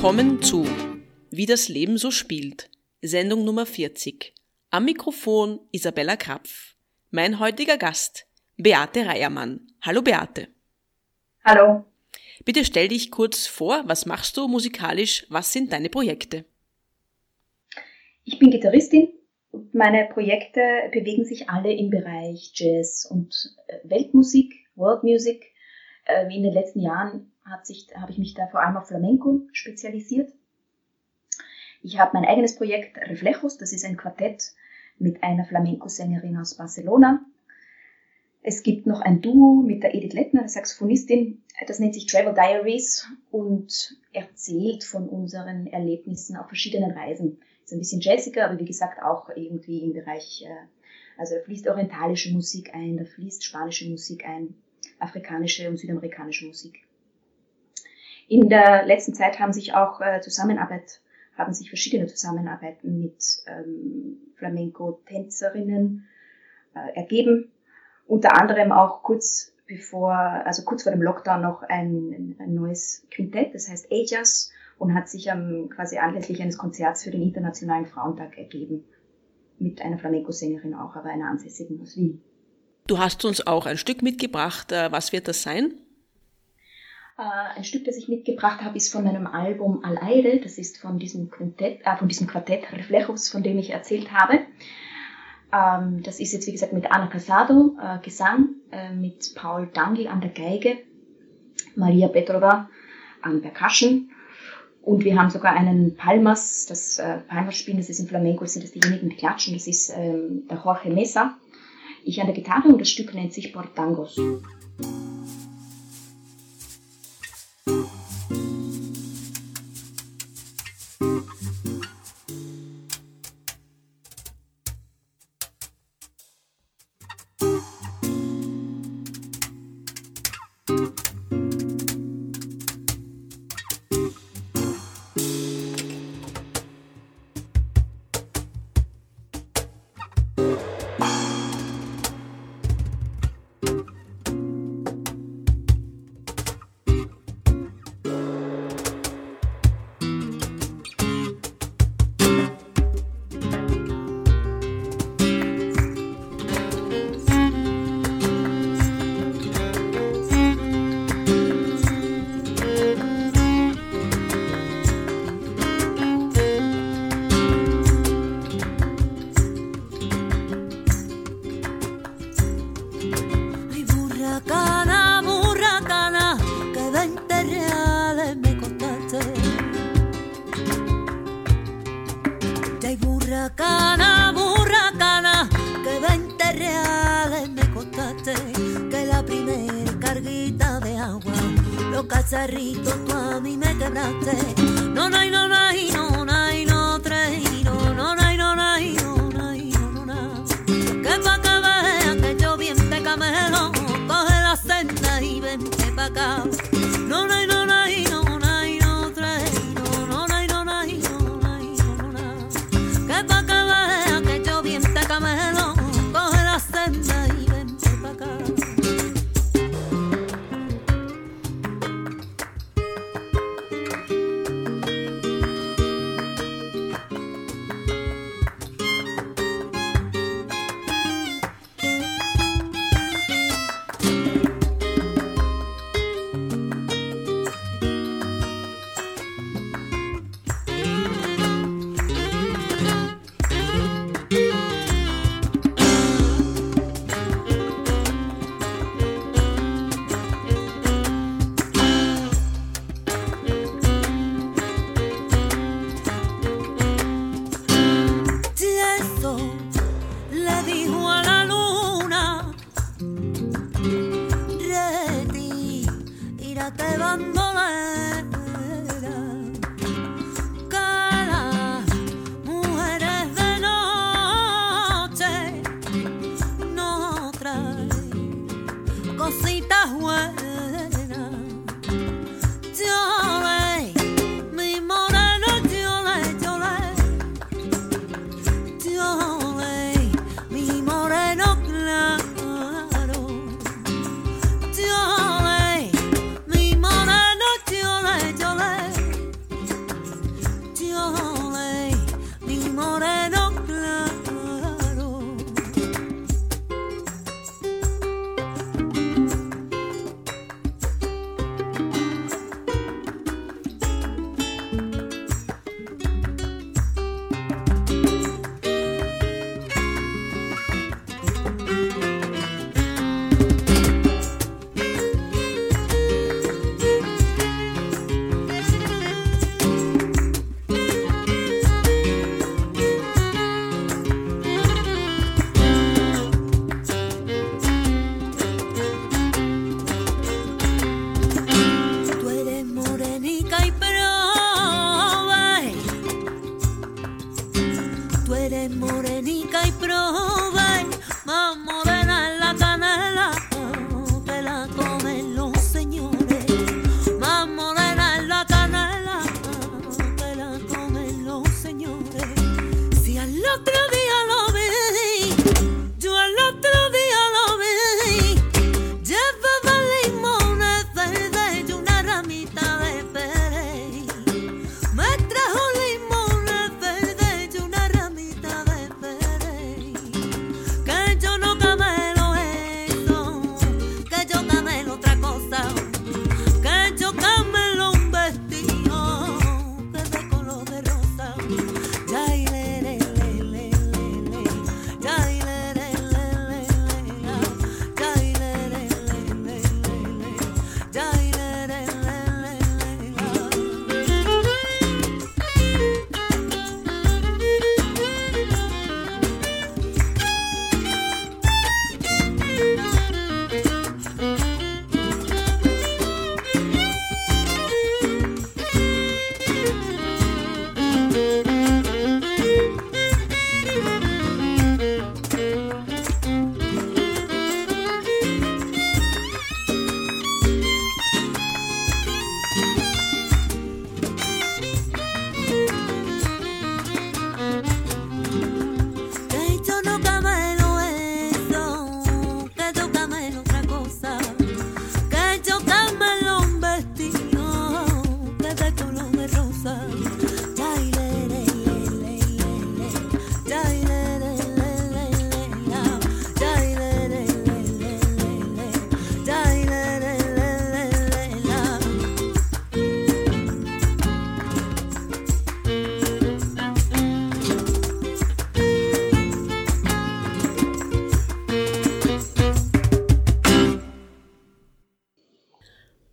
Willkommen zu Wie das Leben so spielt, Sendung Nummer 40. Am Mikrofon Isabella Krapf. Mein heutiger Gast, Beate Reiermann. Hallo Beate. Hallo. Bitte stell dich kurz vor, was machst du musikalisch, was sind deine Projekte? Ich bin Gitarristin meine Projekte bewegen sich alle im Bereich Jazz und äh, Weltmusik, World Music. Äh, in den letzten Jahren habe ich mich da vor allem auf Flamenco spezialisiert. Ich habe mein eigenes Projekt Reflejos, das ist ein Quartett mit einer Flamenco-Sängerin aus Barcelona. Es gibt noch ein Duo mit der Edith Lettner, der Saxophonistin, das nennt sich Travel Diaries und erzählt von unseren Erlebnissen auf verschiedenen Reisen. Ist ein bisschen jazziger, aber wie gesagt auch irgendwie im Bereich, äh, also da fließt orientalische Musik ein, da fließt spanische Musik ein, afrikanische und südamerikanische Musik. In der letzten Zeit haben sich auch äh, Zusammenarbeit, haben sich verschiedene Zusammenarbeiten mit ähm, Flamenco-Tänzerinnen äh, ergeben. Unter anderem auch kurz bevor, also kurz vor dem Lockdown noch ein, ein neues Quintett, das heißt Ajas und hat sich ähm, quasi anlässlich eines Konzerts für den Internationalen Frauentag ergeben. Mit einer Flamenco-Sängerin auch, aber einer ansässigen aus Wien. Du hast uns auch ein Stück mitgebracht. Äh, was wird das sein? Äh, ein Stück, das ich mitgebracht habe, ist von meinem Album Al Aire. Das ist von diesem, Quintett, äh, von diesem Quartett Reflejos, von dem ich erzählt habe. Ähm, das ist jetzt, wie gesagt, mit Ana Casado, äh, Gesang, äh, mit Paul Dangl an der Geige, Maria Petrova an Percussion. Und wir haben sogar einen Palmas, das äh, Palmas spielen, das ist im Flamenco, sind das diejenigen, die klatschen, das ist ähm, der Jorge Mesa. Ich an der Gitarre und das Stück nennt sich Portangos. Pero cacharrito, tú a mí me quebraste. No, no, no, no, no. abandonné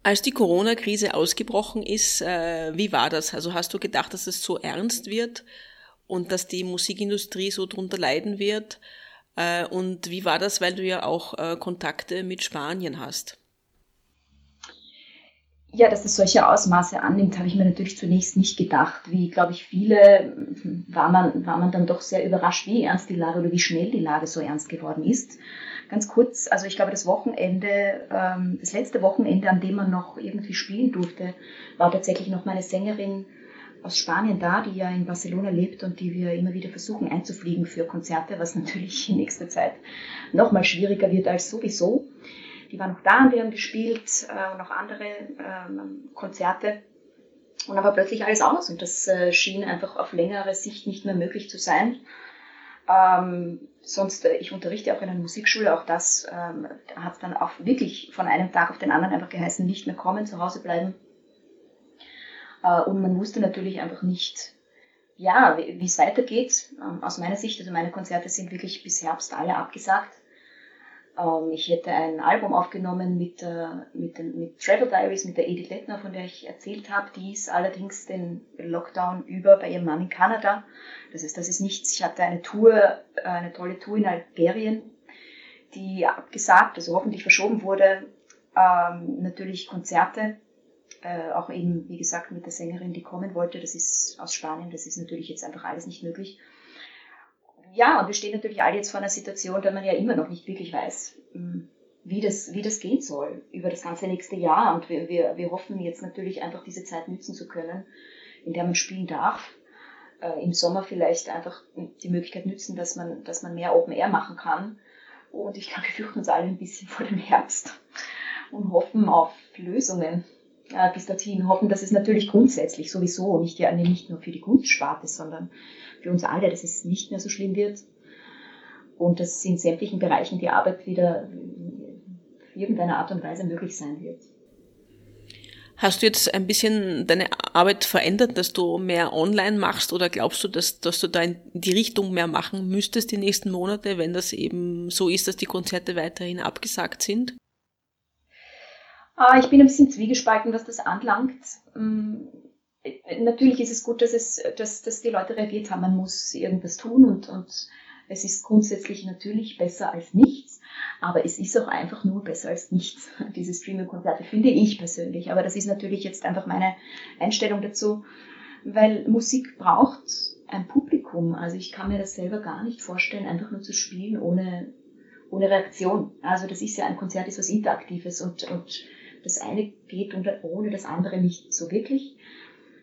Als die Corona-Krise ausgebrochen ist, äh, wie war das? Also hast du gedacht, dass es so ernst wird und dass die Musikindustrie so drunter leiden wird? Äh, und wie war das, weil du ja auch äh, Kontakte mit Spanien hast? Ja, dass es solche Ausmaße annimmt, habe ich mir natürlich zunächst nicht gedacht. Wie, glaube ich, viele war man, war man dann doch sehr überrascht, wie ernst die Lage oder wie schnell die Lage so ernst geworden ist ganz kurz, also ich glaube, das Wochenende, ähm, das letzte Wochenende, an dem man noch irgendwie spielen durfte, war tatsächlich noch meine Sängerin aus Spanien da, die ja in Barcelona lebt und die wir immer wieder versuchen einzufliegen für Konzerte, was natürlich in nächster Zeit noch mal schwieriger wird als sowieso. Die war noch da und wir haben gespielt äh, und noch andere ähm, Konzerte. Und dann war plötzlich alles aus und das äh, schien einfach auf längere Sicht nicht mehr möglich zu sein. Ähm, sonst, äh, ich unterrichte auch in einer Musikschule, auch das ähm, hat dann auch wirklich von einem Tag auf den anderen einfach geheißen, nicht mehr kommen, zu Hause bleiben. Äh, und man wusste natürlich einfach nicht, ja, wie es weitergeht. Ähm, aus meiner Sicht, also meine Konzerte sind wirklich bis Herbst alle abgesagt. Ähm, ich hätte ein Album aufgenommen mit, äh, mit, den, mit Travel Diaries, mit der Edith Lettner, von der ich erzählt habe. Die ist allerdings den Lockdown über bei ihrem Mann in Kanada. Das ist, das ist nichts. Ich hatte eine Tour, äh, eine tolle Tour in Algerien, die abgesagt, also hoffentlich verschoben wurde. Ähm, natürlich Konzerte, äh, auch eben, wie gesagt, mit der Sängerin, die kommen wollte. Das ist aus Spanien. Das ist natürlich jetzt einfach alles nicht möglich ja, und wir stehen natürlich alle jetzt vor einer Situation, da man ja immer noch nicht wirklich weiß, hm, wie das, wie das gehen soll über das ganze nächste Jahr. Und wir, wir, wir hoffen jetzt natürlich einfach diese Zeit nützen zu können, in der man spielen darf. Äh, Im Sommer vielleicht einfach die Möglichkeit nützen, dass man, dass man mehr Open Air machen kann. Und ich glaube, wir fürchten uns alle ein bisschen vor dem Herbst und hoffen auf Lösungen äh, bis dorthin. Hoffen, dass es natürlich grundsätzlich sowieso nicht, nicht nur für die Kunstsparte, sondern für uns alle, dass es nicht mehr so schlimm wird und dass in sämtlichen Bereichen die Arbeit wieder in irgendeiner Art und Weise möglich sein wird. Hast du jetzt ein bisschen deine Arbeit verändert, dass du mehr online machst oder glaubst du, dass, dass du da in die Richtung mehr machen müsstest die nächsten Monate, wenn das eben so ist, dass die Konzerte weiterhin abgesagt sind? Ah, ich bin ein bisschen zwiegespalten, was das anlangt. Mm, natürlich ist es gut, dass, es, dass, dass die Leute reagiert haben. Man muss irgendwas tun und, und es ist grundsätzlich natürlich besser als nichts, aber es ist auch einfach nur besser als nichts. Diese Streaming-Konzerte finde ich persönlich. Aber das ist natürlich jetzt einfach meine Einstellung dazu, weil Musik braucht ein Publikum. Also ich kann mir das selber gar nicht vorstellen, einfach nur zu spielen ohne, ohne Reaktion. Also das ist ja ein Konzert, ist was Interaktives und, und das eine geht ohne das andere nicht so wirklich.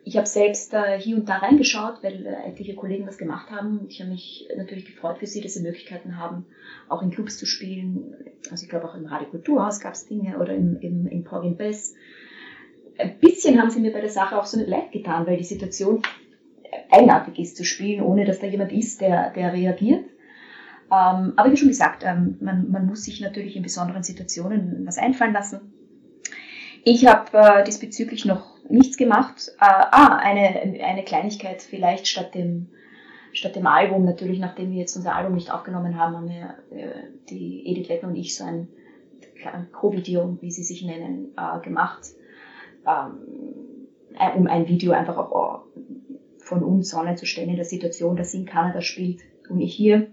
Ich habe selbst äh, hier und da reingeschaut, weil äh, etliche Kollegen das gemacht haben. Ich habe mich natürlich gefreut für sie, dass sie Möglichkeiten haben, auch in Clubs zu spielen. Also ich glaube auch im Radio Kulturhaus gab es Dinge oder im, im, im Porgin Bess. Ein bisschen haben sie mir bei der Sache auch so nicht leid getan, weil die Situation eigenartig ist zu spielen, ohne dass da jemand ist, der, der reagiert. Ähm, aber wie schon gesagt, ähm, man, man muss sich natürlich in besonderen Situationen was einfallen lassen. Ich habe äh, diesbezüglich noch nichts gemacht. Äh, ah, eine, eine Kleinigkeit vielleicht statt dem, statt dem Album. Natürlich, nachdem wir jetzt unser Album nicht aufgenommen haben, haben wir äh, die Edith Lettner und ich so ein Co-Video, wie sie sich nennen, äh, gemacht, ähm, äh, um ein Video einfach auch von uns online zu stellen in der Situation, dass sie in Kanada spielt und ich hier.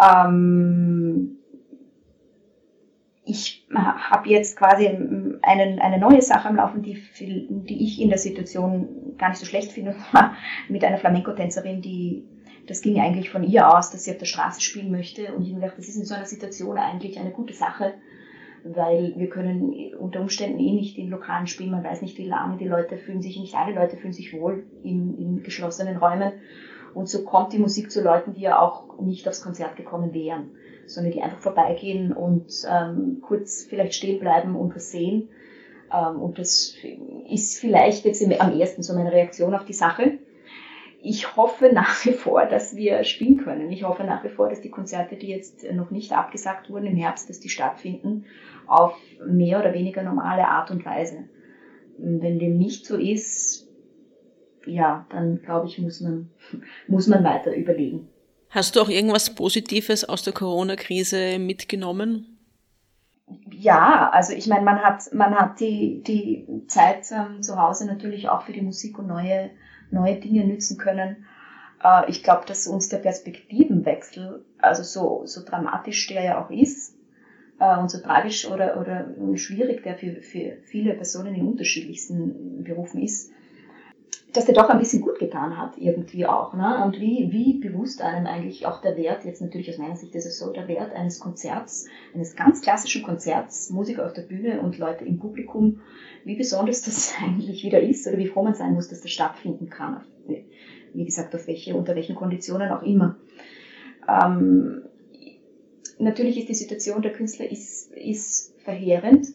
Ähm, ich habe jetzt quasi einen, eine neue Sache am Laufen, die, die ich in der Situation gar nicht so schlecht finde, mit einer Flamenco-Tänzerin, die das ging eigentlich von ihr aus, dass sie auf der Straße spielen möchte. Und ich habe gedacht, das ist in so einer Situation eigentlich eine gute Sache, weil wir können unter Umständen eh nicht in Lokalen spielen. Man weiß nicht, wie lange die Leute fühlen sich, nicht alle Leute fühlen sich wohl in, in geschlossenen Räumen. Und so kommt die Musik zu Leuten, die ja auch nicht aufs Konzert gekommen wären, sondern die einfach vorbeigehen und ähm, kurz vielleicht stehen bleiben und was sehen. Ähm, und das ist vielleicht jetzt am ersten so meine Reaktion auf die Sache. Ich hoffe nach wie vor, dass wir spielen können. Ich hoffe nach wie vor, dass die Konzerte, die jetzt noch nicht abgesagt wurden im Herbst, dass die stattfinden auf mehr oder weniger normale Art und Weise. Wenn dem nicht so ist, ja, dann glaube ich, muss man, muss man weiter überlegen. Hast du auch irgendwas Positives aus der Corona-Krise mitgenommen? Ja, also ich meine, man hat, man hat die, die Zeit ähm, zu Hause natürlich auch für die Musik und neue, neue Dinge nützen können. Äh, ich glaube, dass uns der Perspektivenwechsel, also so, so dramatisch der ja auch ist, äh, und so tragisch oder, oder schwierig der für, für viele Personen in unterschiedlichsten Berufen ist, dass der doch ein bisschen gut getan hat, irgendwie auch. Ne? Und wie, wie bewusst einem eigentlich auch der Wert, jetzt natürlich aus meiner Sicht ist es so, der Wert eines Konzerts, eines ganz klassischen Konzerts, Musiker auf der Bühne und Leute im Publikum, wie besonders das eigentlich wieder ist oder wie froh man sein muss, dass das stattfinden kann. Wie gesagt, auf welche, unter welchen Konditionen auch immer. Ähm, natürlich ist die Situation der Künstler ist, ist verheerend.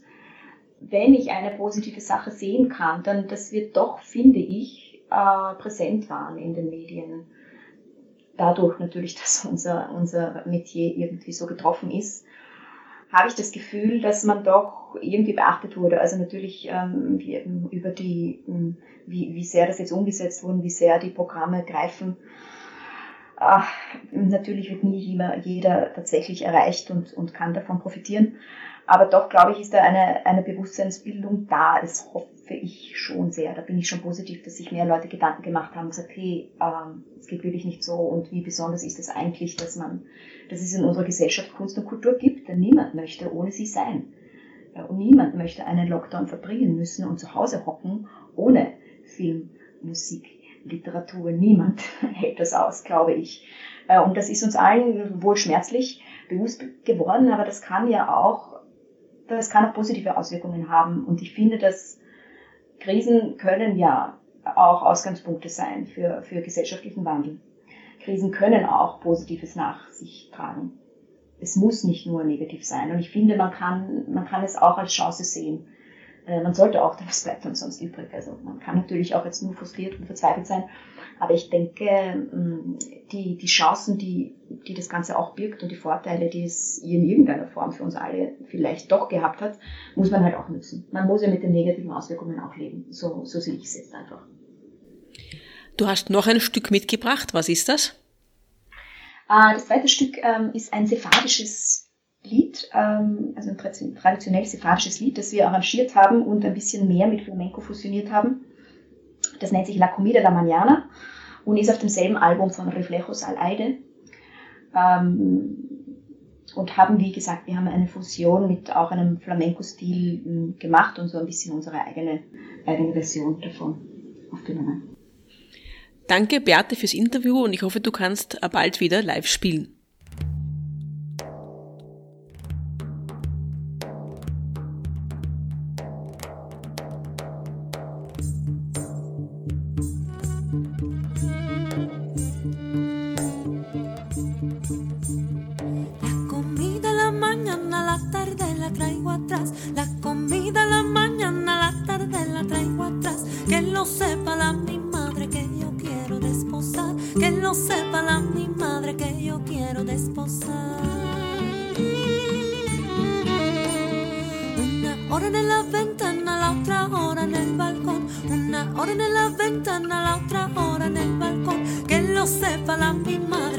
Wenn ich eine positive Sache sehen kann, dann das wird doch, finde ich, äh, präsent waren in den Medien. Dadurch natürlich, dass unser, unser Metier irgendwie so getroffen ist, habe ich das Gefühl, dass man doch irgendwie beachtet wurde. Also natürlich ähm, über die, ähm, wie, wie sehr das jetzt umgesetzt wurde, wie sehr die Programme greifen. Ach, natürlich wird nie jeder, jeder tatsächlich erreicht und, und kann davon profitieren. Aber doch, glaube ich, ist da eine, eine Bewusstseinsbildung da. Das hoffe ich schon sehr. Da bin ich schon positiv, dass sich mehr Leute Gedanken gemacht haben und gesagt, hey, ähm, es geht wirklich nicht so und wie besonders ist es eigentlich, dass man, dass es in unserer Gesellschaft Kunst und Kultur gibt, denn niemand möchte ohne sie sein. Und niemand möchte einen Lockdown verbringen müssen und zu Hause hocken ohne Film, Musik, Literatur. Niemand hält das aus, glaube ich. Äh, und das ist uns allen wohl schmerzlich bewusst geworden, aber das kann ja auch das kann auch positive Auswirkungen haben. Und ich finde, dass Krisen können ja auch Ausgangspunkte sein für, für gesellschaftlichen Wandel. Krisen können auch Positives nach sich tragen. Es muss nicht nur negativ sein. Und ich finde, man kann, man kann es auch als Chance sehen. Äh, man sollte auch, was bleibt uns sonst übrig? Also man kann natürlich auch jetzt nur frustriert und verzweifelt sein. Aber ich denke, mm, die, die Chancen, die, die das Ganze auch birgt und die Vorteile, die es in irgendeiner Form für uns alle vielleicht doch gehabt hat, muss man halt auch nutzen. Man muss ja mit den negativen Auswirkungen auch leben. So, so sehe ich es jetzt einfach. Du hast noch ein Stück mitgebracht. Was ist das? Äh, das zweite Stück ähm, ist ein sephardisches Lied, ähm, also ein traditionell sephardisches Lied, das wir arrangiert haben und ein bisschen mehr mit Flamenco fusioniert haben. Das nennt sich La Comida la Mañana und ist auf demselben Album von Reflejos al Aire. Ähm, und haben, wie gesagt, wir haben eine Fusion mit auch einem Flamenco-Stil hm, gemacht und so ein bisschen unsere eigene, eigene Version davon aufgenommen. Danke, Beate, fürs Interview und ich hoffe, du kannst bald wieder live spielen. pensar. Una hora en la ventana, la otra hora en el balcón. Una hora en la ventana, la otra hora en el balcón. Que lo sepa la misma.